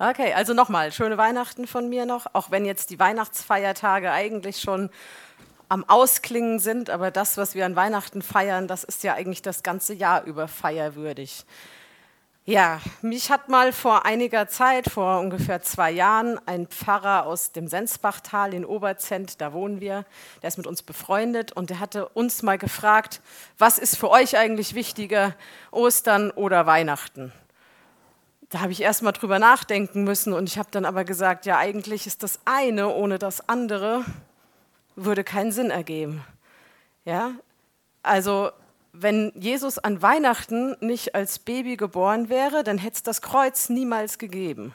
Okay, also nochmal, schöne Weihnachten von mir noch, auch wenn jetzt die Weihnachtsfeiertage eigentlich schon am Ausklingen sind, aber das, was wir an Weihnachten feiern, das ist ja eigentlich das ganze Jahr über feierwürdig. Ja, mich hat mal vor einiger Zeit, vor ungefähr zwei Jahren, ein Pfarrer aus dem Sensbachtal in Oberzent, da wohnen wir, der ist mit uns befreundet und der hatte uns mal gefragt, was ist für euch eigentlich wichtiger, Ostern oder Weihnachten? Da habe ich erst mal drüber nachdenken müssen und ich habe dann aber gesagt, ja, eigentlich ist das eine ohne das andere würde keinen Sinn ergeben. Ja? Also, wenn Jesus an Weihnachten nicht als Baby geboren wäre, dann hätte es das Kreuz niemals gegeben.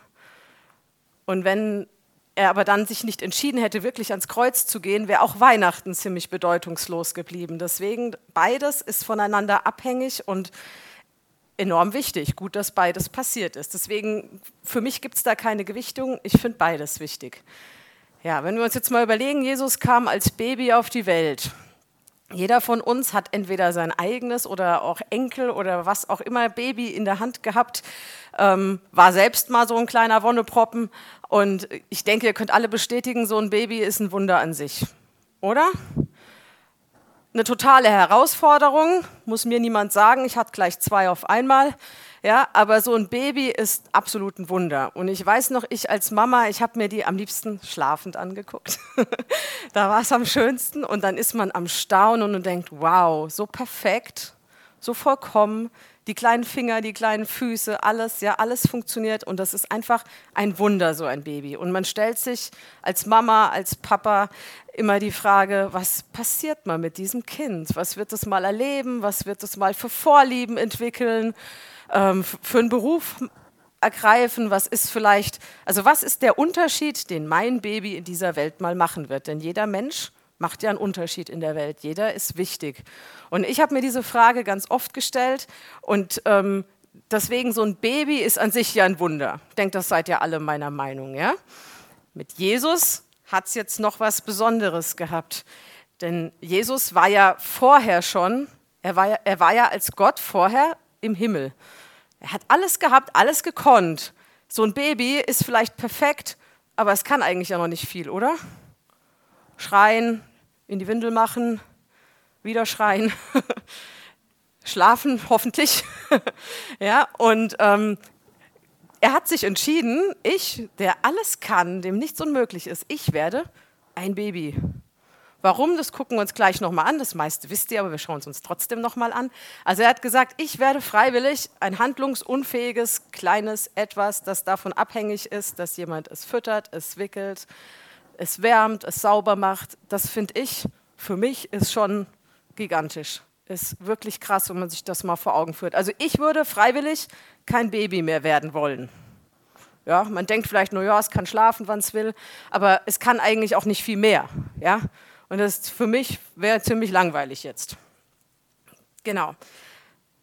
Und wenn er aber dann sich nicht entschieden hätte, wirklich ans Kreuz zu gehen, wäre auch Weihnachten ziemlich bedeutungslos geblieben. Deswegen beides ist voneinander abhängig und enorm wichtig. Gut, dass beides passiert ist. Deswegen, für mich gibt es da keine Gewichtung. Ich finde beides wichtig. Ja, wenn wir uns jetzt mal überlegen, Jesus kam als Baby auf die Welt. Jeder von uns hat entweder sein eigenes oder auch Enkel oder was auch immer Baby in der Hand gehabt, ähm, war selbst mal so ein kleiner Wonneproppen. Und ich denke, ihr könnt alle bestätigen, so ein Baby ist ein Wunder an sich. Oder? Eine totale Herausforderung, muss mir niemand sagen. Ich hatte gleich zwei auf einmal. Ja, aber so ein Baby ist absolut ein Wunder. Und ich weiß noch, ich als Mama, ich habe mir die am liebsten schlafend angeguckt. da war es am schönsten. Und dann ist man am Staunen und denkt, wow, so perfekt, so vollkommen die kleinen Finger, die kleinen Füße, alles, ja, alles funktioniert und das ist einfach ein Wunder, so ein Baby. Und man stellt sich als Mama, als Papa immer die Frage, was passiert mal mit diesem Kind? Was wird es mal erleben? Was wird es mal für Vorlieben entwickeln? Ähm, für einen Beruf ergreifen? Was ist vielleicht, also was ist der Unterschied, den mein Baby in dieser Welt mal machen wird? Denn jeder Mensch macht ja einen Unterschied in der Welt. Jeder ist wichtig. Und ich habe mir diese Frage ganz oft gestellt und ähm, deswegen so ein Baby ist an sich ja ein Wunder. Ich denke, das seid ja alle meiner Meinung. Ja? Mit Jesus hat es jetzt noch was Besonderes gehabt. Denn Jesus war ja vorher schon, er war ja, er war ja als Gott vorher im Himmel. Er hat alles gehabt, alles gekonnt. So ein Baby ist vielleicht perfekt, aber es kann eigentlich ja noch nicht viel, oder? Schreien, in die Windel machen, wieder schreien, schlafen hoffentlich. ja, und ähm, er hat sich entschieden, ich, der alles kann, dem nichts unmöglich ist, ich werde ein Baby. Warum, das gucken wir uns gleich nochmal an. Das meiste wisst ihr, aber wir schauen es uns trotzdem nochmal an. Also er hat gesagt, ich werde freiwillig ein handlungsunfähiges, kleines Etwas, das davon abhängig ist, dass jemand es füttert, es wickelt, es wärmt, es sauber macht. Das finde ich für mich ist schon gigantisch. Ist wirklich krass, wenn man sich das mal vor Augen führt. Also ich würde freiwillig kein Baby mehr werden wollen. Ja, man denkt vielleicht nur, ja, es kann schlafen, wann es will, aber es kann eigentlich auch nicht viel mehr. Ja? Und das für mich wäre ziemlich langweilig jetzt. Genau.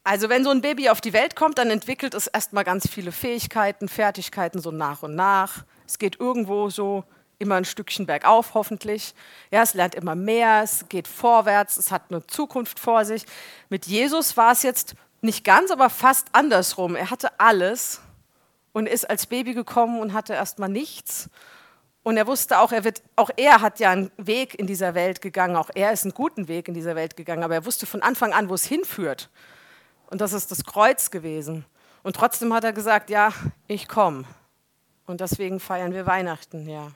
Also wenn so ein Baby auf die Welt kommt, dann entwickelt es erstmal ganz viele Fähigkeiten, Fertigkeiten so nach und nach. Es geht irgendwo so immer ein Stückchen bergauf, hoffentlich. Ja, es lernt immer mehr, es geht vorwärts, es hat eine Zukunft vor sich. Mit Jesus war es jetzt nicht ganz, aber fast andersrum. Er hatte alles und ist als Baby gekommen und hatte erstmal nichts. Und er wusste auch, er wird, auch er hat ja einen Weg in dieser Welt gegangen, auch er ist einen guten Weg in dieser Welt gegangen, aber er wusste von Anfang an, wo es hinführt. Und das ist das Kreuz gewesen. Und trotzdem hat er gesagt, ja, ich komme. Und deswegen feiern wir Weihnachten, ja.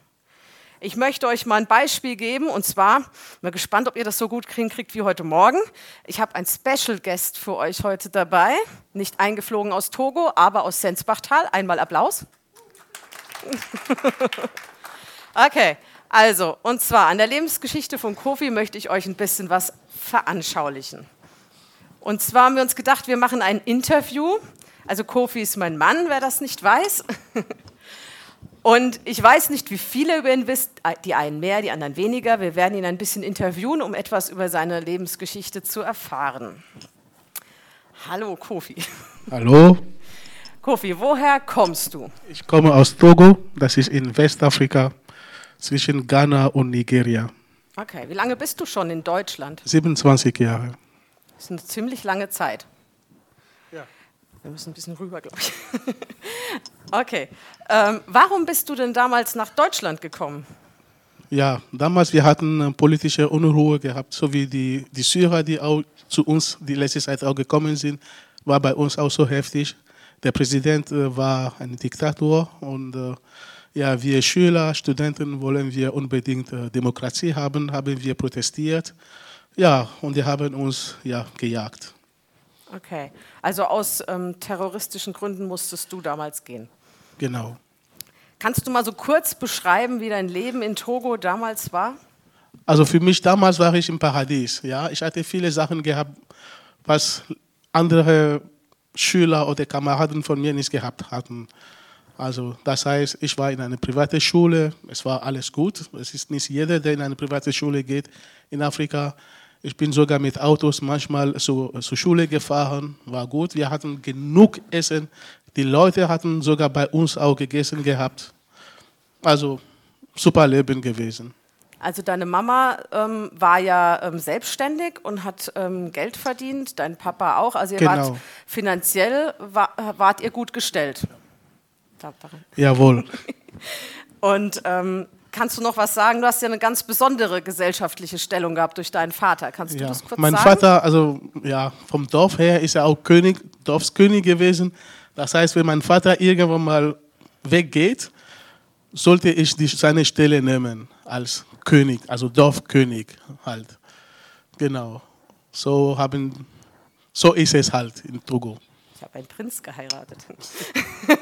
Ich möchte euch mal ein Beispiel geben und zwar, bin gespannt, ob ihr das so gut kriegt wie heute Morgen. Ich habe einen Special Guest für euch heute dabei, nicht eingeflogen aus Togo, aber aus Sensbachtal. Einmal Applaus. okay, also, und zwar an der Lebensgeschichte von Kofi möchte ich euch ein bisschen was veranschaulichen. Und zwar haben wir uns gedacht, wir machen ein Interview. Also Kofi ist mein Mann, wer das nicht weiß. Und ich weiß nicht, wie viele über ihn wisst, die einen mehr, die anderen weniger. Wir werden ihn ein bisschen interviewen, um etwas über seine Lebensgeschichte zu erfahren. Hallo Kofi. Hallo. Kofi, woher kommst du? Ich komme aus Togo, das ist in Westafrika, zwischen Ghana und Nigeria. Okay, wie lange bist du schon in Deutschland? 27 Jahre. Das ist eine ziemlich lange Zeit. Wir müssen ein bisschen rüber, glaube ich. Okay. Ähm, warum bist du denn damals nach Deutschland gekommen? Ja, damals wir hatten äh, politische Unruhe gehabt, so wie die, die Syrer, die auch zu uns die letzte Zeit auch gekommen sind, war bei uns auch so heftig. Der Präsident äh, war ein Diktator und äh, ja, wir Schüler, Studenten wollen wir unbedingt äh, Demokratie haben, haben wir protestiert. Ja, und die haben uns ja gejagt. Okay, also aus ähm, terroristischen Gründen musstest du damals gehen. Genau. Kannst du mal so kurz beschreiben, wie dein Leben in Togo damals war? Also für mich damals war ich im Paradies. Ja, ich hatte viele Sachen gehabt, was andere Schüler oder Kameraden von mir nicht gehabt hatten. Also das heißt, ich war in einer privaten Schule, es war alles gut. Es ist nicht jeder, der in eine private Schule geht in Afrika. Ich bin sogar mit Autos manchmal zu, zur Schule gefahren, war gut. Wir hatten genug Essen. Die Leute hatten sogar bei uns auch gegessen gehabt. Also super Leben gewesen. Also deine Mama ähm, war ja ähm, selbstständig und hat ähm, Geld verdient, dein Papa auch. Also ihr Genau. wart finanziell war, wart ihr gut gestellt. Jawohl. Und ähm, kannst du noch was sagen? Du hast ja eine ganz besondere gesellschaftliche Stellung gehabt durch deinen Vater. Kannst du Ja. das kurz Mein sagen? Vater, also ja, vom Dorf her ist er auch König, Dorfskönig gewesen. Das heißt, wenn mein Vater irgendwann mal weggeht, sollte ich die, seine Stelle nehmen als König, also Dorfkönig halt. Genau. So haben, so ist es halt in Togo. Habe einen Prinz geheiratet.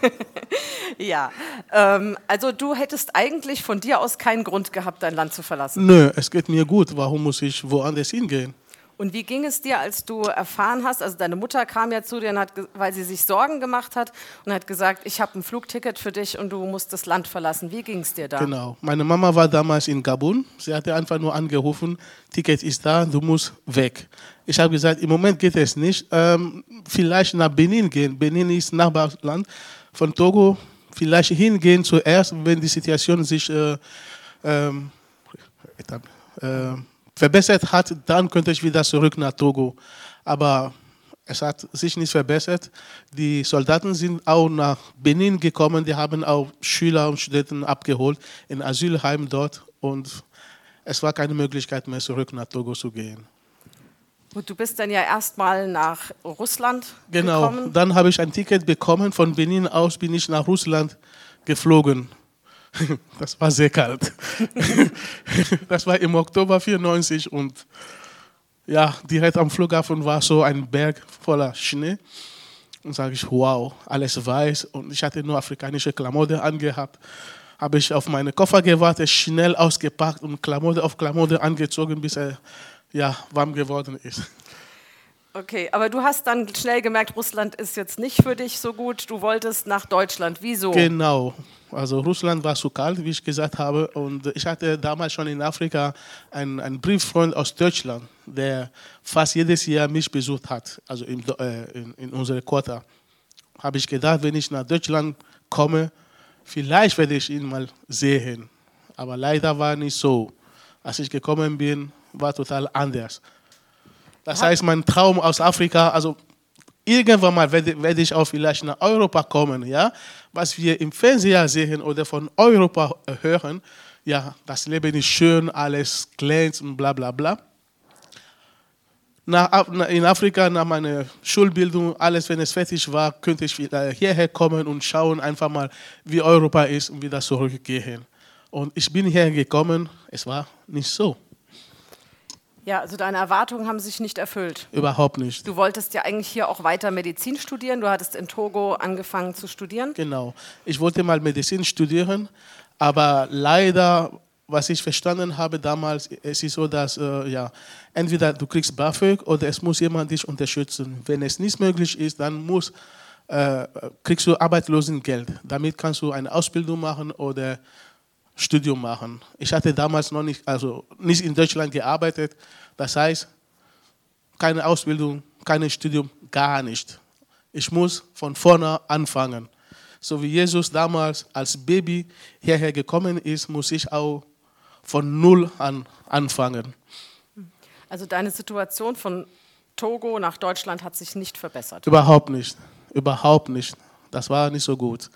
ja, ähm, also du hättest eigentlich von dir aus keinen Grund gehabt, dein Land zu verlassen. Nö, es geht mir gut. Warum muss ich woanders hingehen? Und wie ging es dir, als du erfahren hast, also deine Mutter kam ja zu dir, und hat, weil sie sich Sorgen gemacht hat und hat gesagt, ich habe ein Flugticket für dich und du musst das Land verlassen. Wie ging es dir da? Genau. Meine Mama war damals in Gabun. Sie hatte einfach nur angerufen, Ticket ist da, du musst weg. Ich habe gesagt, im Moment geht es nicht. Ähm, vielleicht nach Benin gehen. Benin ist Nachbarland von Togo. Vielleicht hingehen zuerst, wenn die Situation sich äh, ähm, äh, verbessert hat, dann könnte ich wieder zurück nach Togo. Aber es hat sich nicht verbessert. Die Soldaten sind auch nach Benin gekommen, die haben auch Schüler und Studenten abgeholt in Asylheim dort und es war keine Möglichkeit mehr zurück nach Togo zu gehen. Und du bist dann ja erstmal nach Russland Genau, gekommen. dann habe ich ein Ticket bekommen, von Benin aus bin ich nach Russland geflogen. Das war sehr kalt. Das war im Oktober 94 und ja, direkt am Flughafen war so ein Berg voller Schnee. Und sage ich, wow, alles weiß und ich hatte nur afrikanische Klamotten angehabt. Habe ich auf meine Koffer gewartet, schnell ausgepackt und Klamotte auf Klamotte angezogen, bis er ja, warm geworden ist. Okay, aber du hast dann schnell gemerkt, Russland ist jetzt nicht für dich so gut. Du wolltest nach Deutschland. Wieso? Genau. Also Russland war zu kalt, wie ich gesagt habe. Und ich hatte damals schon in Afrika einen, einen Brieffreund aus Deutschland, der fast jedes Jahr mich besucht hat, also in, äh, in, in unsere Quarter. Habe ich gedacht, wenn ich nach Deutschland komme, vielleicht werde ich ihn mal sehen. Aber leider war nicht so. Als ich gekommen bin, war total anders. Das heißt, mein Traum aus Afrika, also irgendwann mal werde, werde ich auch vielleicht nach Europa kommen, ja. Was wir im Fernseher sehen oder von Europa hören, ja, das Leben ist schön, alles glänzt und bla bla bla. Nach, in Afrika, nach meiner Schulbildung, alles, wenn es fertig war, könnte ich wieder hierher kommen und schauen einfach mal, wie Europa ist und wieder zurückgehen. Und ich bin hierher gekommen, es war nicht so, Ja, also deine Erwartungen haben sich nicht erfüllt. überhaupt nicht. Du wolltest ja eigentlich hier auch weiter Medizin studieren. Du hattest in Togo angefangen zu studieren. Genau. Ich wollte mal Medizin studieren, aber leider, was ich verstanden habe damals, es ist so, dass äh, ja, entweder du kriegst BAföG oder es muss jemand dich unterstützen. Wenn es nicht möglich ist, dann muss, äh, kriegst du Arbeitslosengeld. Damit kannst du eine Ausbildung machen oder Studium machen. Ich hatte damals noch nicht, also nicht in Deutschland gearbeitet. Das heißt, keine Ausbildung, kein Studium, gar nicht. Ich muss von vorne anfangen. So wie Jesus damals als Baby hierher gekommen ist, muss ich auch von Null an anfangen. Also deine Situation von Togo nach Deutschland hat sich nicht verbessert. Überhaupt nicht. Überhaupt nicht. Das war nicht so gut.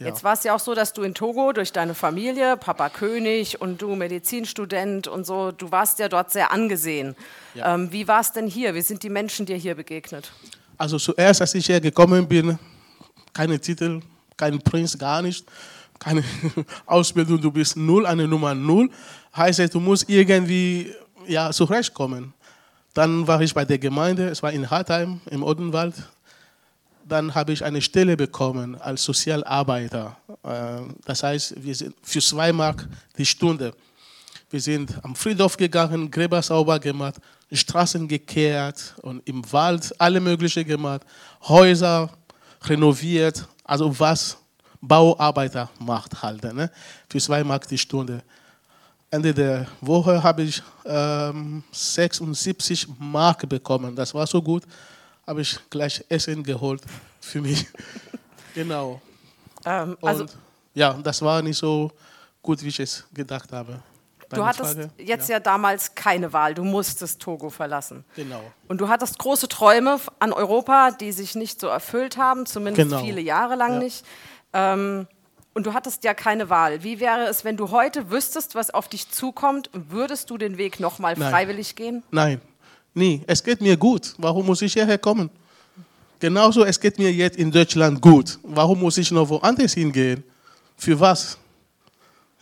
Ja. Jetzt war es ja auch so, dass du in Togo durch deine Familie, Papa König und du Medizinstudent und so, du warst ja dort sehr angesehen. Ja. Ähm, wie war es denn hier? Wie sind die Menschen dir hier begegnet? Also zuerst, als ich hier gekommen bin, keine Titel, kein Prinz, gar nicht, keine Ausbildung, du bist null, eine Nummer null. Heißt du musst irgendwie ja, zurechtkommen. Dann war ich bei der Gemeinde, es war in Hartheim im Odenwald. Dann habe ich eine Stelle bekommen als Sozialarbeiter. Äh, Das heißt, wir sind für zwei Mark die Stunde. Wir sind am Friedhof gegangen, Gräber sauber gemacht, Straßen gekehrt und im Wald alle mögliche gemacht, Häuser renoviert, also was Bauarbeiter macht halt, ne? für zwei Mark die Stunde. Ende der Woche habe ich ähm, 76 Mark bekommen. Das war so gut, habe ich gleich Essen geholt für mich. genau. Ähm, Und also ja, das war nicht so gut, wie ich es gedacht habe. du Deine hattest Frage? jetzt ja. damals keine Wahl, du musstest Togo verlassen. Genau. Und du hattest große Träume an Europa, die sich nicht so erfüllt haben, zumindest Genau. viele Jahre lang Ja. nicht. Ähm, und du hattest ja keine Wahl. Wie wäre es, wenn du heute wüsstest, was auf dich zukommt, würdest du den Weg nochmal freiwillig gehen? Nein, nie. Es geht mir gut. Warum muss ich hierher kommen? Genauso, es geht mir jetzt in Deutschland gut. Warum muss ich noch woanders hingehen? Für was?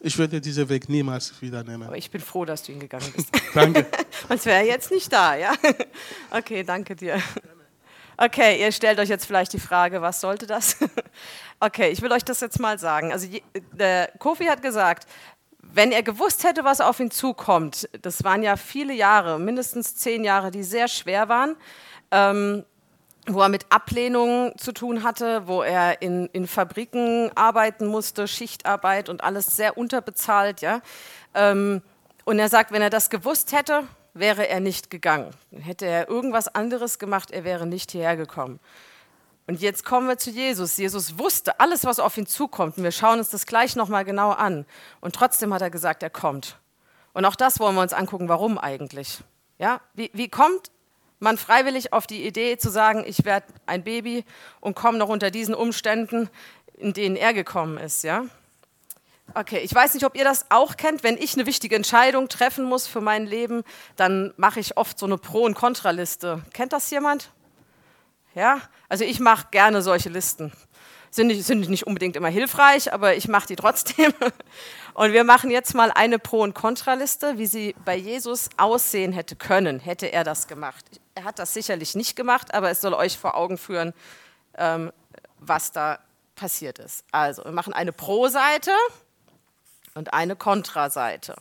Ich würde diesen Weg niemals wieder nehmen. Aber ich bin froh, dass du ihn gegangen bist. Danke. Sonst wäre er jetzt nicht da, ja? Okay, danke dir. Okay, ihr stellt euch jetzt vielleicht die Frage, was sollte das? Okay, ich will euch das jetzt mal sagen. Also der Kofi hat gesagt, wenn er gewusst hätte, was auf ihn zukommt, das waren ja viele Jahre, mindestens zehn Jahre, die sehr schwer waren, ähm, wo er mit Ablehnungen zu tun hatte, wo er in, in Fabriken arbeiten musste, Schichtarbeit und alles sehr unterbezahlt, ja. Ähm, und er sagt, wenn er das gewusst hätte, wäre er nicht gegangen. Hätte er irgendwas anderes gemacht, er wäre nicht hierher gekommen. Und jetzt kommen wir zu Jesus. Jesus wusste alles, was auf ihn zukommt. Und wir schauen uns das gleich nochmal genau an. Und trotzdem hat er gesagt, er kommt. Und auch das wollen wir uns angucken, warum eigentlich. Ja? Wie, wie kommt man freiwillig auf die Idee zu sagen, ich werde ein Baby und komme noch unter diesen Umständen, in denen er gekommen ist? Ja? Okay, ich weiß nicht, ob ihr das auch kennt. Wenn ich eine wichtige Entscheidung treffen muss für mein Leben, dann mache ich oft so eine Pro- und Kontraliste. Kennt das jemand? Ja, also ich mache gerne solche Listen. Sind nicht, sind nicht unbedingt immer hilfreich, aber ich mache die trotzdem. Und wir machen jetzt mal eine Pro- und Kontraliste, wie sie bei Jesus aussehen hätte können, hätte er das gemacht. Er hat das sicherlich nicht gemacht, aber es soll euch vor Augen führen, ähm, was da passiert ist. Also, wir machen eine Pro-Seite und eine Kontraseite.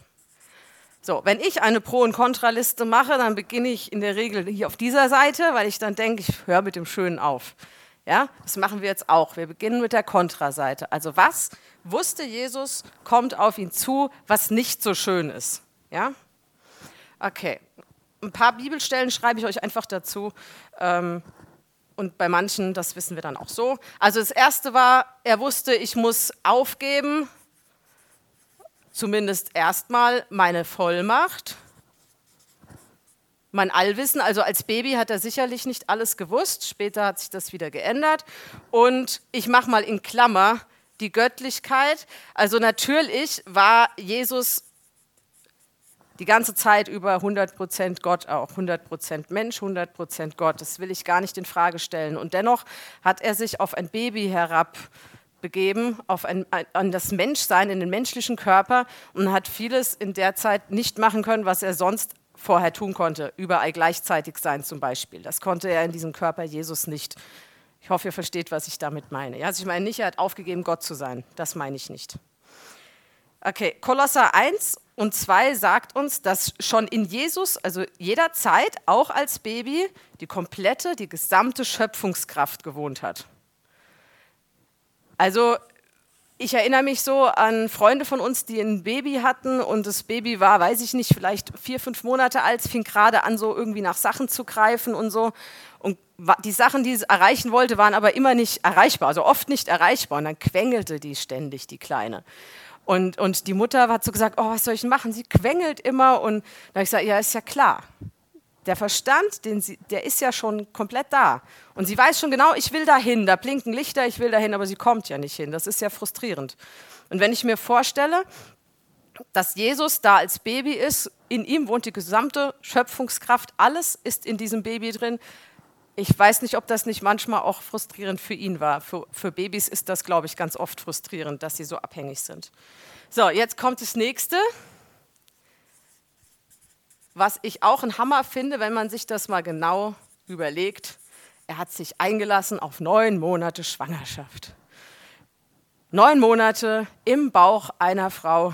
So, wenn ich eine Pro- und Kontraliste mache, dann beginne ich in der Regel hier auf dieser Seite, weil ich dann denke, ich höre mit dem Schönen auf. Ja, das machen wir jetzt auch. Wir beginnen mit der Kontraseite. Also was wusste Jesus, kommt auf ihn zu, was nicht so schön ist. Ja? Okay. Ein paar Bibelstellen schreibe ich euch einfach dazu. Ähm, und bei manchen, das wissen wir dann auch so. Also das erste war, er wusste, ich muss aufgeben, zumindest erstmal meine Vollmacht, mein Allwissen. Also als Baby hat er sicherlich nicht alles gewusst. Später hat sich das wieder geändert. Und ich mache mal in Klammer die Göttlichkeit. Also natürlich war Jesus die ganze Zeit über 100% Gott auch, 100% Mensch, 100% Gott. Das will ich gar nicht in Frage stellen. Und dennoch hat er sich auf ein Baby herabbegeben, auf ein, an das Menschsein, in den menschlichen Körper und hat vieles in der Zeit nicht machen können, was er sonst vorher tun konnte. Überall gleichzeitig sein zum Beispiel. Das konnte er in diesem Körper Jesus nicht. Ich hoffe, ihr versteht, was ich damit meine. Ja, also ich meine nicht, er hat aufgegeben, Gott zu sein. Das meine ich nicht. Okay, Kolosser 1 und 2 sagt uns, dass schon in Jesus, also jederzeit, auch als Baby, die komplette, die gesamte Schöpfungskraft gewohnt hat. Also ich erinnere mich so an Freunde von uns, die ein Baby hatten und das Baby war, weiß ich nicht, vielleicht vier, fünf Monate alt, fing gerade an, so irgendwie nach Sachen zu greifen und so. Und die Sachen, die es erreichen wollte, waren aber immer nicht erreichbar, also oft nicht erreichbar. Und dann quengelte die ständig, die Kleine. Und, und die Mutter hat so gesagt, oh, was soll ich machen? Sie quengelt immer. Und da habe ich gesagt, ja, ist ja klar. Der Verstand, den sie, der ist ja schon komplett da. Und sie weiß schon genau, ich will dahin, da blinken Lichter, ich will dahin, aber sie kommt ja nicht hin. Das ist ja frustrierend. Und wenn ich mir vorstelle, dass Jesus da als Baby ist, in ihm wohnt die gesamte Schöpfungskraft, alles ist in diesem Baby drin. Ich weiß nicht, ob das nicht manchmal auch frustrierend für ihn war. Für, für Babys ist das, glaube ich, ganz oft frustrierend, dass sie so abhängig sind. So, jetzt kommt das nächste, was ich auch ein Hammer finde, wenn man sich das mal genau überlegt. Er hat sich eingelassen auf neun Monate Schwangerschaft. Neun Monate im Bauch einer Frau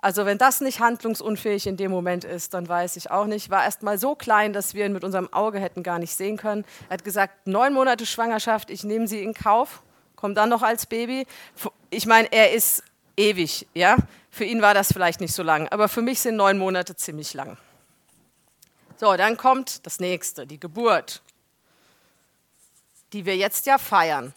also wenn das nicht handlungsunfähig in dem Moment ist, dann weiß ich auch nicht. War erst mal so klein, dass wir ihn mit unserem Auge hätten gar nicht sehen können. Er hat gesagt, neun Monate Schwangerschaft, ich nehme sie in Kauf, komme dann noch als Baby. Ich meine, er ist ewig, ja. Für ihn war das vielleicht nicht so lang, aber für mich sind neun Monate ziemlich lang. So, dann kommt das nächste, die Geburt, die wir jetzt ja feiern.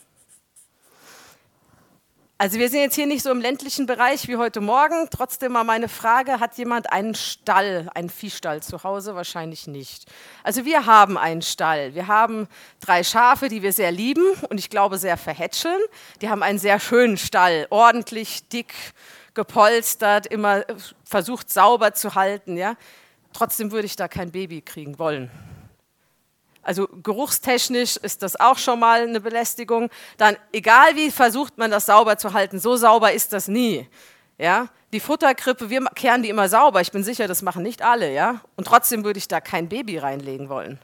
Also wir sind jetzt hier nicht so im ländlichen Bereich wie heute Morgen. Trotzdem mal meine Frage, hat jemand einen Stall, einen Viehstall zu Hause? Wahrscheinlich nicht. Also wir haben einen Stall. Wir haben drei Schafe, die wir sehr lieben und ich glaube sehr verhätscheln. Die haben einen sehr schönen Stall, ordentlich, dick, gepolstert, immer versucht sauber zu halten. Ja? Trotzdem würde ich da kein Baby kriegen wollen. Also geruchstechnisch ist das auch schon mal eine Belästigung. Dann, egal wie versucht man das sauber zu halten, so sauber ist das nie. Ja? Die Futterkrippe, wir kehren die immer sauber. Ich bin sicher, das machen nicht alle. Ja? Und trotzdem würde ich da kein Baby reinlegen wollen.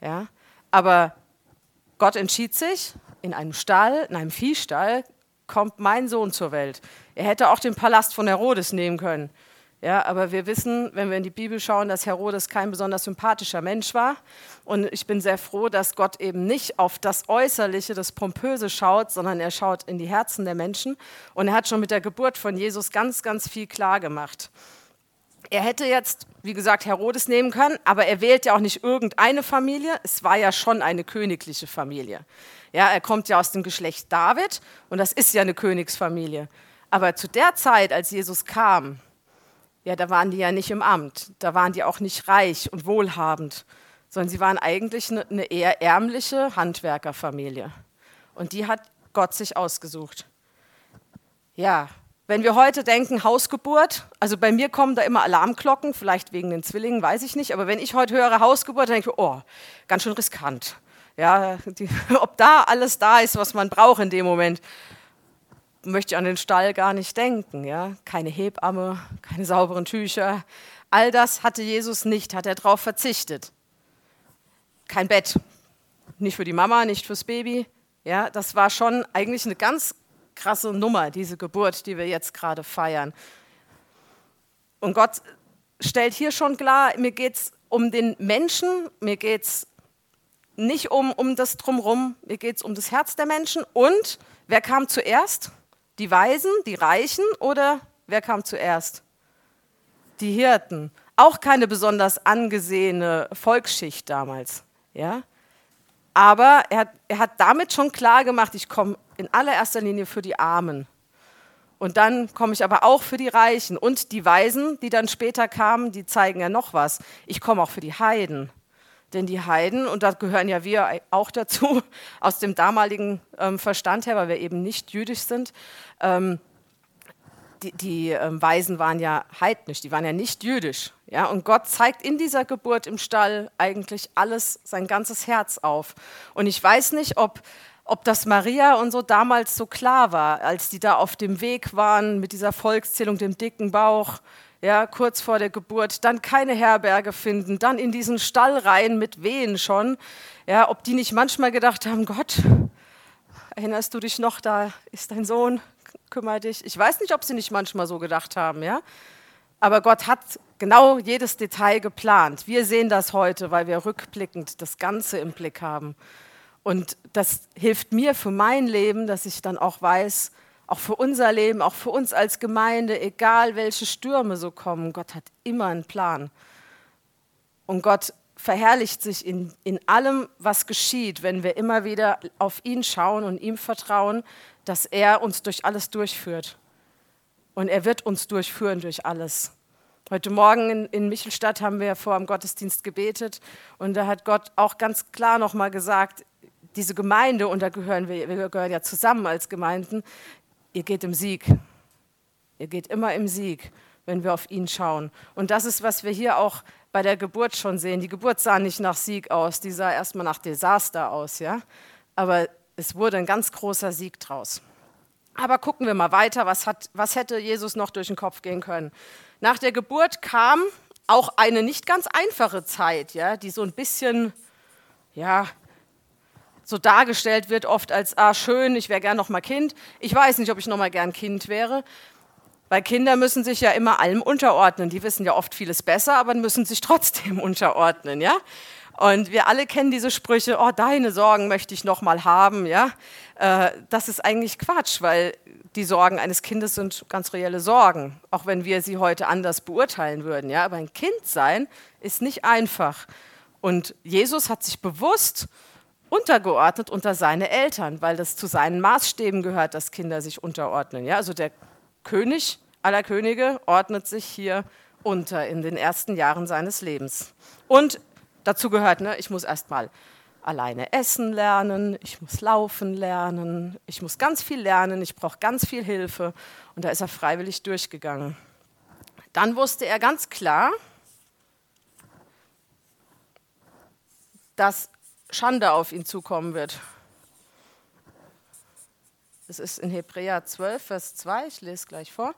Ja? Aber Gott entschied sich, in einem Stall, in einem Viehstall, kommt mein Sohn zur Welt. Er hätte auch den Palast von Herodes nehmen können. Ja, aber wir wissen, wenn wir in die Bibel schauen, dass Herodes kein besonders sympathischer Mensch war. Und ich bin sehr froh, dass Gott eben nicht auf das Äußerliche, das Pompöse schaut, sondern er schaut in die Herzen der Menschen. Und er hat schon mit der Geburt von Jesus ganz, ganz viel klar gemacht. Er hätte jetzt, wie gesagt, Herodes nehmen können, aber er wählt ja auch nicht irgendeine Familie. Es war ja schon eine königliche Familie. Ja, er kommt ja aus dem Geschlecht David und das ist ja eine Königsfamilie. Aber zu der Zeit, als Jesus kam, ja, da waren die ja nicht im Amt, da waren die auch nicht reich und wohlhabend, sondern sie waren eigentlich eine, eine eher ärmliche Handwerkerfamilie. Und die hat Gott sich ausgesucht. Ja, wenn wir heute denken, Hausgeburt, also bei mir kommen da immer Alarmglocken, vielleicht wegen den Zwillingen, weiß ich nicht, aber wenn ich heute höre Hausgeburt, dann denke ich, oh, ganz schön riskant. Ja, die, ob da alles da ist, was man braucht in dem Moment möchte ich an den Stall gar nicht denken. Ja? Keine Hebamme, keine sauberen Tücher. All das hatte Jesus nicht, hat er darauf verzichtet. Kein Bett, nicht für die Mama, nicht fürs Baby. Ja, das war schon eigentlich eine ganz krasse Nummer, diese Geburt, die wir jetzt gerade feiern. Und Gott stellt hier schon klar, mir geht es um den Menschen, mir geht es nicht um, um das Drumherum, mir geht es um das Herz der Menschen. Und wer kam zuerst? Die Weisen, die Reichen oder wer kam zuerst? Die Hirten. Auch keine besonders angesehene Volksschicht damals. Ja? Aber er hat, er hat damit schon klar gemacht, ich komme in allererster Linie für die Armen. Und dann komme ich aber auch für die Reichen. Und die Weisen, die dann später kamen, die zeigen ja noch was. Ich komme auch für die Heiden. Denn die Heiden, und da gehören ja wir auch dazu, aus dem damaligen ähm, Verstand her, weil wir eben nicht jüdisch sind, ähm, die, die ähm, Weisen waren ja heidnisch, die waren ja nicht jüdisch. Ja? Und Gott zeigt in dieser Geburt im Stall eigentlich alles, sein ganzes Herz auf. Und ich weiß nicht, ob, ob das Maria und so damals so klar war, als die da auf dem Weg waren mit dieser Volkszählung, dem dicken Bauch, ja, kurz vor der Geburt, dann keine Herberge finden, dann in diesen Stall rein mit Wehen schon, ja, ob die nicht manchmal gedacht haben, Gott, erinnerst du dich noch, da ist dein Sohn, kümmere dich. Ich weiß nicht, ob sie nicht manchmal so gedacht haben, ja, aber Gott hat genau jedes Detail geplant. Wir sehen das heute, weil wir rückblickend das Ganze im Blick haben. Und das hilft mir für mein Leben, dass ich dann auch weiß, auch für unser Leben, auch für uns als Gemeinde, egal welche Stürme so kommen, Gott hat immer einen Plan. Und Gott verherrlicht sich in, in allem, was geschieht, wenn wir immer wieder auf ihn schauen und ihm vertrauen, dass er uns durch alles durchführt. Und er wird uns durchführen durch alles. Heute Morgen in, in Michelstadt haben wir vor dem Gottesdienst gebetet und da hat Gott auch ganz klar nochmal gesagt, diese Gemeinde, und da gehören wir, wir gehören ja zusammen als Gemeinden, ihr geht im Sieg. Ihr geht immer im Sieg, wenn wir auf ihn schauen. Und das ist, was wir hier auch bei der Geburt schon sehen. Die Geburt sah nicht nach Sieg aus, die sah erstmal nach Desaster aus, ja. Aber es wurde ein ganz großer Sieg draus. Aber gucken wir mal weiter, was, hat, was hätte Jesus noch durch den Kopf gehen können? Nach der Geburt kam auch eine nicht ganz einfache Zeit, ja, die so ein bisschen, ja, so dargestellt wird, oft als, ah, schön, ich wäre gern noch mal Kind. Ich weiß nicht, ob ich noch mal gern Kind wäre, weil Kinder müssen sich ja immer allem unterordnen. Die wissen ja oft vieles besser, aber müssen sich trotzdem unterordnen, ja. Und wir alle kennen diese Sprüche, oh, deine Sorgen möchte ich noch mal haben, ja. Äh, das ist eigentlich Quatsch, weil die Sorgen eines Kindes sind ganz reelle Sorgen, auch wenn wir sie heute anders beurteilen würden, ja. Aber ein Kind sein ist nicht einfach. Und Jesus hat sich bewusst untergeordnet unter seine Eltern, weil das zu seinen Maßstäben gehört, dass Kinder sich unterordnen. Ja, also der König aller Könige ordnet sich hier unter in den ersten Jahren seines Lebens. Und dazu gehört, ne, ich muss erstmal alleine essen lernen, ich muss laufen lernen, ich muss ganz viel lernen, ich brauche ganz viel Hilfe. Und da ist er freiwillig durchgegangen. Dann wusste er ganz klar, dass Schande auf ihn zukommen wird. Es ist in Hebräer 12, Vers 2, ich lese gleich vor.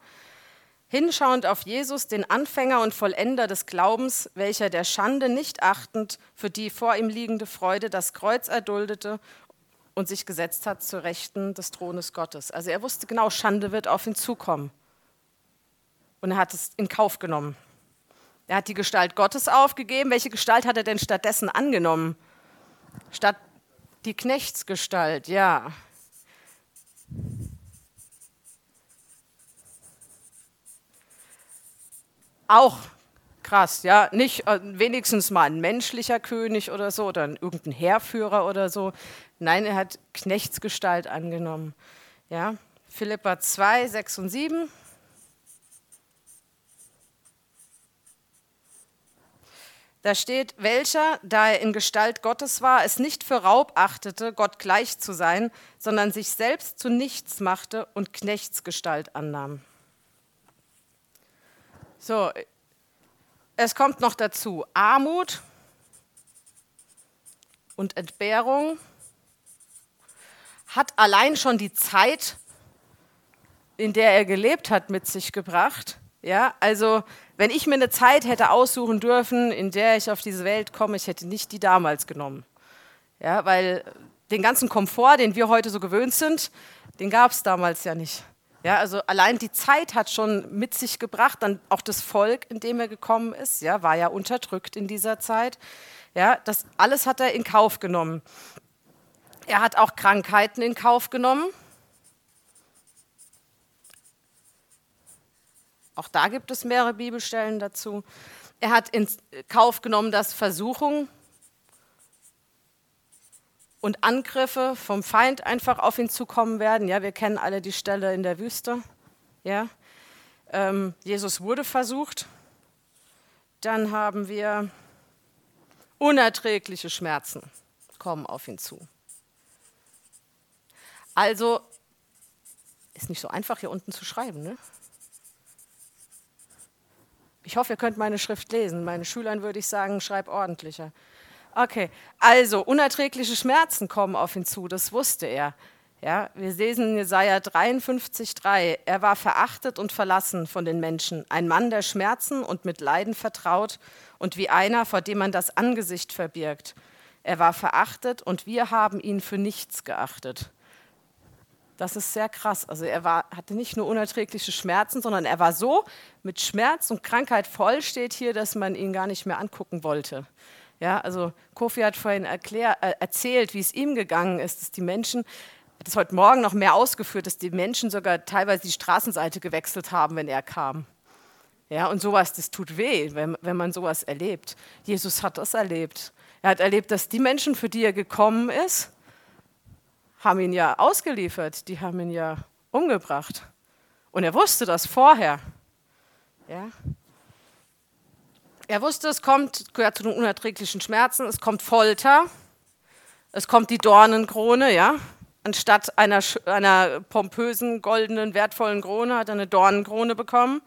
Hinschauend auf Jesus, den Anfänger und Vollender des Glaubens, welcher der Schande nicht achtend für die vor ihm liegende Freude das Kreuz erduldete und sich gesetzt hat zur Rechten des Thrones Gottes. Also er wusste genau, Schande wird auf ihn zukommen. Und er hat es in Kauf genommen. Er hat die Gestalt Gottes aufgegeben. Welche Gestalt hat er denn stattdessen angenommen? Statt die Knechtsgestalt, ja. Auch krass, ja. Nicht äh, wenigstens mal ein menschlicher König oder so oder irgendein Heerführer oder so. Nein, er hat Knechtsgestalt angenommen. Ja. Philippa 2, 6 und 7. Da steht, welcher, da er in Gestalt Gottes war, es nicht für Raub achtete, Gott gleich zu sein, sondern sich selbst zu nichts machte und Knechtsgestalt annahm. So, es kommt noch dazu Armut und Entbehrung hat allein schon die Zeit, in der er gelebt hat, mit sich gebracht. Ja, also wenn ich mir eine Zeit hätte aussuchen dürfen, in der ich auf diese Welt komme, ich hätte nicht die damals genommen. Ja, weil den ganzen Komfort, den wir heute so gewöhnt sind, den gab es damals ja nicht. Ja, also allein die Zeit hat schon mit sich gebracht, dann auch das Volk, in dem er gekommen ist, ja, war ja unterdrückt in dieser Zeit. Ja, das alles hat er in Kauf genommen. Er hat auch Krankheiten in Kauf genommen. Auch da gibt es mehrere Bibelstellen dazu. Er hat in Kauf genommen, dass Versuchung und Angriffe vom Feind einfach auf ihn zukommen werden. Ja, wir kennen alle die Stelle in der Wüste. Ja, ähm, Jesus wurde versucht. Dann haben wir unerträgliche Schmerzen kommen auf ihn zu. Also ist nicht so einfach hier unten zu schreiben, ne? Ich hoffe, ihr könnt meine Schrift lesen. Meinen Schülern würde ich sagen, schreib ordentlicher. Okay, also unerträgliche Schmerzen kommen auf ihn zu, das wusste er. Ja, wir lesen in Jesaja 53,3. Er war verachtet und verlassen von den Menschen, ein Mann der Schmerzen und mit Leiden vertraut und wie einer, vor dem man das Angesicht verbirgt. Er war verachtet und wir haben ihn für nichts geachtet. Das ist sehr krass. Also er war, hatte nicht nur unerträgliche Schmerzen, sondern er war so mit Schmerz und Krankheit voll, steht hier, dass man ihn gar nicht mehr angucken wollte. Ja, also Kofi hat vorhin erklär, äh, erzählt, wie es ihm gegangen ist, dass die Menschen, das heute Morgen noch mehr ausgeführt, dass die Menschen sogar teilweise die Straßenseite gewechselt haben, wenn er kam. Ja, und sowas, das tut weh, wenn, wenn man sowas erlebt. Jesus hat das erlebt. Er hat erlebt, dass die Menschen, für die er gekommen ist, haben ihn ja ausgeliefert, die haben ihn ja umgebracht. Und er wusste das vorher. Ja? Er wusste, es kommt, gehört zu den unerträglichen Schmerzen, es kommt Folter, es kommt die Dornenkrone, ja. Anstatt einer, einer pompösen, goldenen, wertvollen Krone hat er eine Dornenkrone bekommen.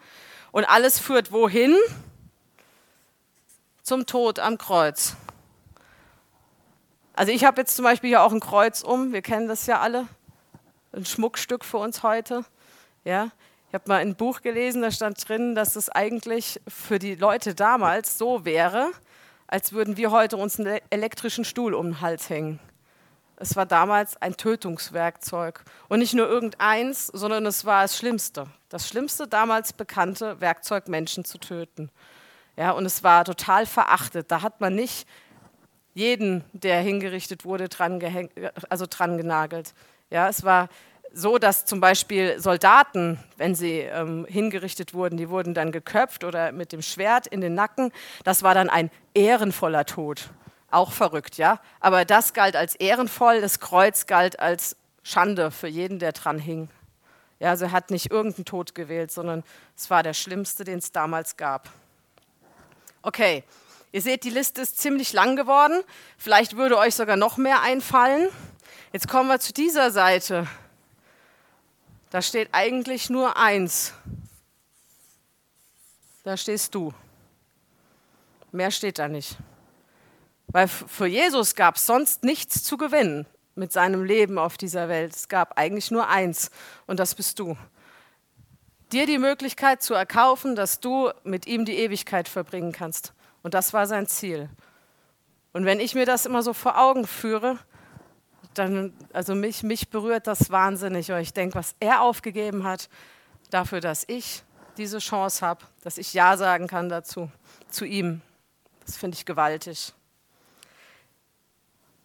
Und alles führt wohin? Zum Tod am Kreuz. Also ich habe jetzt zum Beispiel hier auch ein Kreuz um, wir kennen das ja alle, ein Schmuckstück für uns heute. Ja, ich habe mal ein Buch gelesen, da stand drin, dass es eigentlich für die Leute damals so wäre, als würden wir heute uns einen elektrischen Stuhl um den Hals hängen. Es war damals ein Tötungswerkzeug. Und nicht nur irgendeins, sondern es war das Schlimmste. Das schlimmste damals bekannte Werkzeug, Menschen zu töten. Ja, und es war total verachtet. Da hat man nicht jeden, der hingerichtet wurde, dran, also dran genagelt. Ja, es war so, dass zum Beispiel Soldaten, wenn sie ähm, hingerichtet wurden, die wurden dann geköpft oder mit dem Schwert in den Nacken. Das war dann ein ehrenvoller Tod. Auch verrückt, ja. Aber das galt als ehrenvoll, das Kreuz galt als Schande für jeden, der dran hing. Ja, also er hat nicht irgendeinen Tod gewählt, sondern es war der schlimmste, den es damals gab. Okay, ihr seht, die Liste ist ziemlich lang geworden. Vielleicht würde euch sogar noch mehr einfallen. Jetzt kommen wir zu dieser Seite. Da steht eigentlich nur eins. Da stehst du. Mehr steht da nicht. Weil für Jesus gab es sonst nichts zu gewinnen mit seinem Leben auf dieser Welt. Es gab eigentlich nur eins und das bist du. Dir die Möglichkeit zu erkaufen, dass du mit ihm die Ewigkeit verbringen kannst. Und das war sein Ziel. Und wenn ich mir das immer so vor Augen führe, dann, also mich, mich berührt das wahnsinnig. Und ich denke, was er aufgegeben hat, dafür, dass ich diese Chance habe, dass ich Ja sagen kann dazu, zu ihm. Das finde ich gewaltig.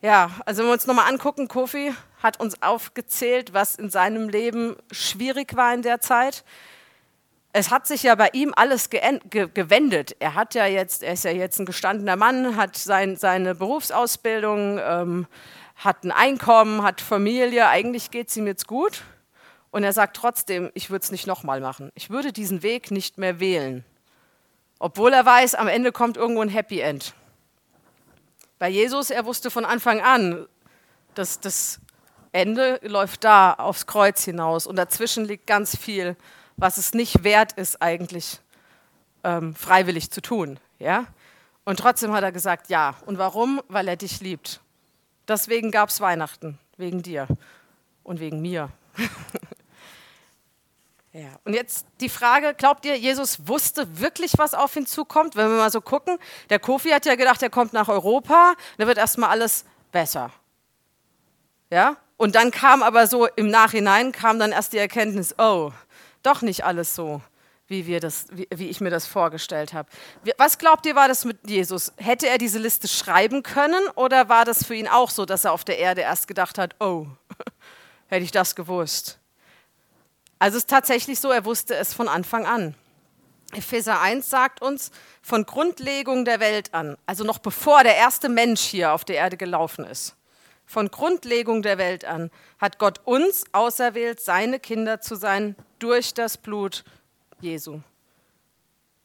Ja, also wenn wir uns nochmal angucken, Kofi hat uns aufgezählt, was in seinem Leben schwierig war in der Zeit. Es hat sich ja bei ihm alles ge gewendet. Er hat ja jetzt, er ist ja jetzt ein gestandener Mann, hat sein, seine Berufsausbildung, ähm, hat ein Einkommen, hat Familie. Eigentlich geht es ihm jetzt gut. Und er sagt trotzdem, ich würde es nicht nochmal machen. Ich würde diesen Weg nicht mehr wählen. Obwohl er weiß, am Ende kommt irgendwo ein Happy End. Bei Jesus, er wusste von Anfang an, dass das Ende läuft da aufs Kreuz hinaus und dazwischen liegt ganz viel, was es nicht wert ist, eigentlich ähm, freiwillig zu tun. Ja? Und trotzdem hat er gesagt, ja. Und warum? Weil er dich liebt. Deswegen gab es Weihnachten, wegen dir und wegen mir. Ja. Und jetzt die Frage, glaubt ihr, Jesus wusste wirklich, was auf ihn zukommt? Wenn wir mal so gucken, der Kofi hat ja gedacht, er kommt nach Europa, da wird erstmal alles besser. Ja? Und dann kam aber so im Nachhinein kam dann erst die Erkenntnis, oh, doch nicht alles so, wie, wir das, wie, wie ich mir das vorgestellt habe. Was glaubt ihr, war das mit Jesus? Hätte er diese Liste schreiben können oder war das für ihn auch so, dass er auf der Erde erst gedacht hat, oh, hätte ich das gewusst? Also es ist tatsächlich so, er wusste es von Anfang an. Epheser 1 sagt uns, von Grundlegung der Welt an, also noch bevor der erste Mensch hier auf der Erde gelaufen ist, von Grundlegung der Welt an hat Gott uns auserwählt, seine Kinder zu sein durch das Blut Jesu.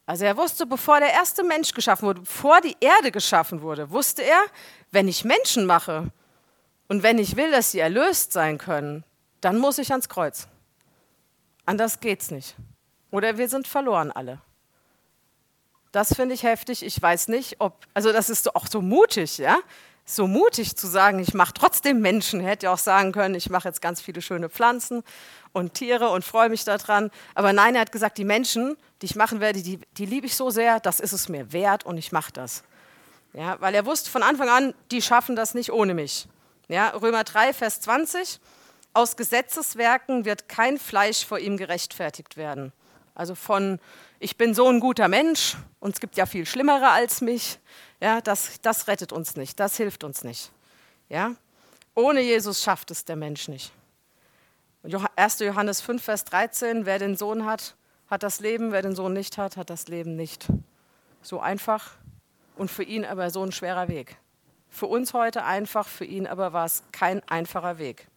Also er wusste, bevor der erste Mensch geschaffen wurde, bevor die Erde geschaffen wurde, wusste er, wenn ich Menschen mache und wenn ich will, dass sie erlöst sein können, dann muss ich ans Kreuz. Anders geht's nicht. Oder wir sind verloren alle. Das finde ich heftig. Ich weiß nicht, ob, also das ist auch so mutig, ja? So mutig zu sagen, ich mache trotzdem Menschen. Hätte ja auch sagen können, ich mache jetzt ganz viele schöne Pflanzen und Tiere und freue mich daran. Aber nein, er hat gesagt, die Menschen, die ich machen werde, die, die liebe ich so sehr, das ist es mir wert und ich mache das. Ja, weil er wusste von Anfang an, die schaffen das nicht ohne mich. Ja, Römer 3, Vers 20. Aus Gesetzeswerken wird kein Fleisch vor ihm gerechtfertigt werden. Also von, ich bin so ein guter Mensch und es gibt ja viel Schlimmere als mich, ja, das, das rettet uns nicht, das hilft uns nicht. Ja? Ohne Jesus schafft es der Mensch nicht. 1. Johannes 5, Vers 13, wer den Sohn hat, hat das Leben, wer den Sohn nicht hat, hat das Leben nicht. So einfach und für ihn aber so ein schwerer Weg. Für uns heute einfach, für ihn aber war es kein einfacher Weg.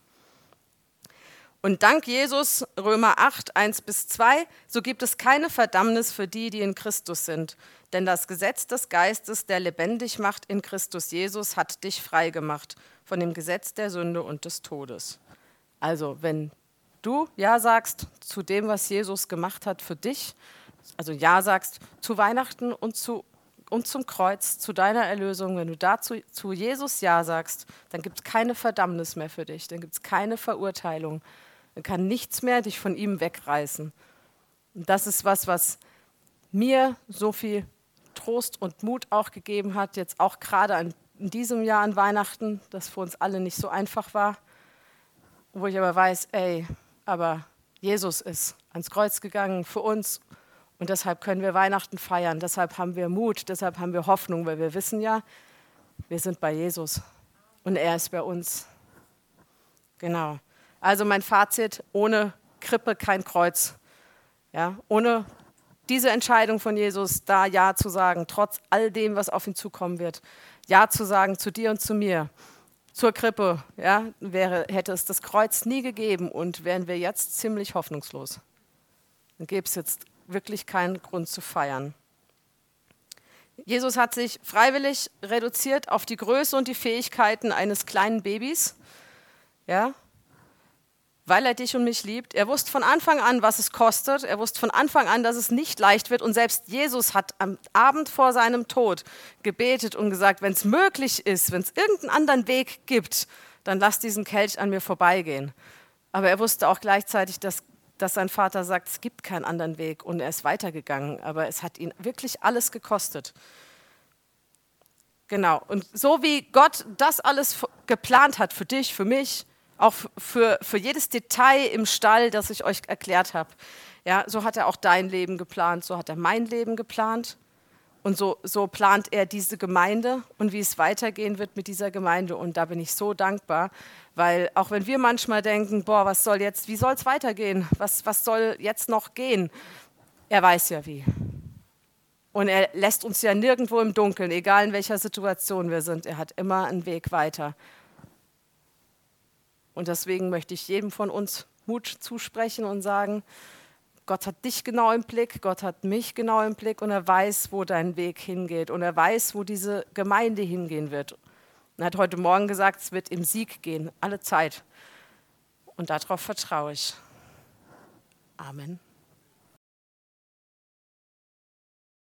Und dank Jesus, Römer 8, 1 bis 2, so gibt es keine Verdammnis für die, die in Christus sind. Denn das Gesetz des Geistes, der lebendig macht in Christus Jesus, hat dich frei gemacht von dem Gesetz der Sünde und des Todes. Also, wenn du Ja sagst zu dem, was Jesus gemacht hat für dich, also Ja sagst zu Weihnachten und, zu, und zum Kreuz, zu deiner Erlösung, wenn du dazu zu Jesus Ja sagst, dann gibt es keine Verdammnis mehr für dich, dann gibt es keine Verurteilung, dann kann nichts mehr dich von ihm wegreißen. Und das ist was, was mir so viel Trost und Mut auch gegeben hat, jetzt auch gerade in diesem Jahr an Weihnachten, das für uns alle nicht so einfach war, wo ich aber weiß, ey, aber Jesus ist ans Kreuz gegangen für uns und deshalb können wir Weihnachten feiern, deshalb haben wir Mut, deshalb haben wir Hoffnung, weil wir wissen ja, wir sind bei Jesus und er ist bei uns. Genau. Also mein Fazit, ohne Krippe kein Kreuz. Ja, ohne diese Entscheidung von Jesus, da Ja zu sagen, trotz all dem, was auf ihn zukommen wird, Ja zu sagen zu dir und zu mir, zur Krippe, ja, wäre, hätte es das Kreuz nie gegeben und wären wir jetzt ziemlich hoffnungslos. Dann gäbe es jetzt wirklich keinen Grund zu feiern. Jesus hat sich freiwillig reduziert auf die Größe und die Fähigkeiten eines kleinen Babys. Ja, weil er dich und mich liebt. Er wusste von Anfang an, was es kostet. Er wusste von Anfang an, dass es nicht leicht wird. Und selbst Jesus hat am Abend vor seinem Tod gebetet und gesagt, wenn es möglich ist, wenn es irgendeinen anderen Weg gibt, dann lass diesen Kelch an mir vorbeigehen. Aber er wusste auch gleichzeitig, dass, dass sein Vater sagt, es gibt keinen anderen Weg. Und er ist weitergegangen. Aber es hat ihn wirklich alles gekostet. Genau. Und so wie Gott das alles geplant hat für dich, für mich, auch für, für jedes Detail im Stall, das ich euch erklärt habe. Ja, so hat er auch dein Leben geplant, so hat er mein Leben geplant. Und so, so plant er diese Gemeinde und wie es weitergehen wird mit dieser Gemeinde. Und da bin ich so dankbar, weil auch wenn wir manchmal denken, boah, was soll jetzt, wie soll es weitergehen? Was, was soll jetzt noch gehen? Er weiß ja wie. Und er lässt uns ja nirgendwo im Dunkeln, egal in welcher Situation wir sind. Er hat immer einen Weg weiter. Und deswegen möchte ich jedem von uns Mut zusprechen und sagen, Gott hat dich genau im Blick, Gott hat mich genau im Blick und er weiß, wo dein Weg hingeht und er weiß, wo diese Gemeinde hingehen wird. Er hat heute Morgen gesagt, es wird im Sieg gehen, alle Zeit. Und darauf vertraue ich. Amen.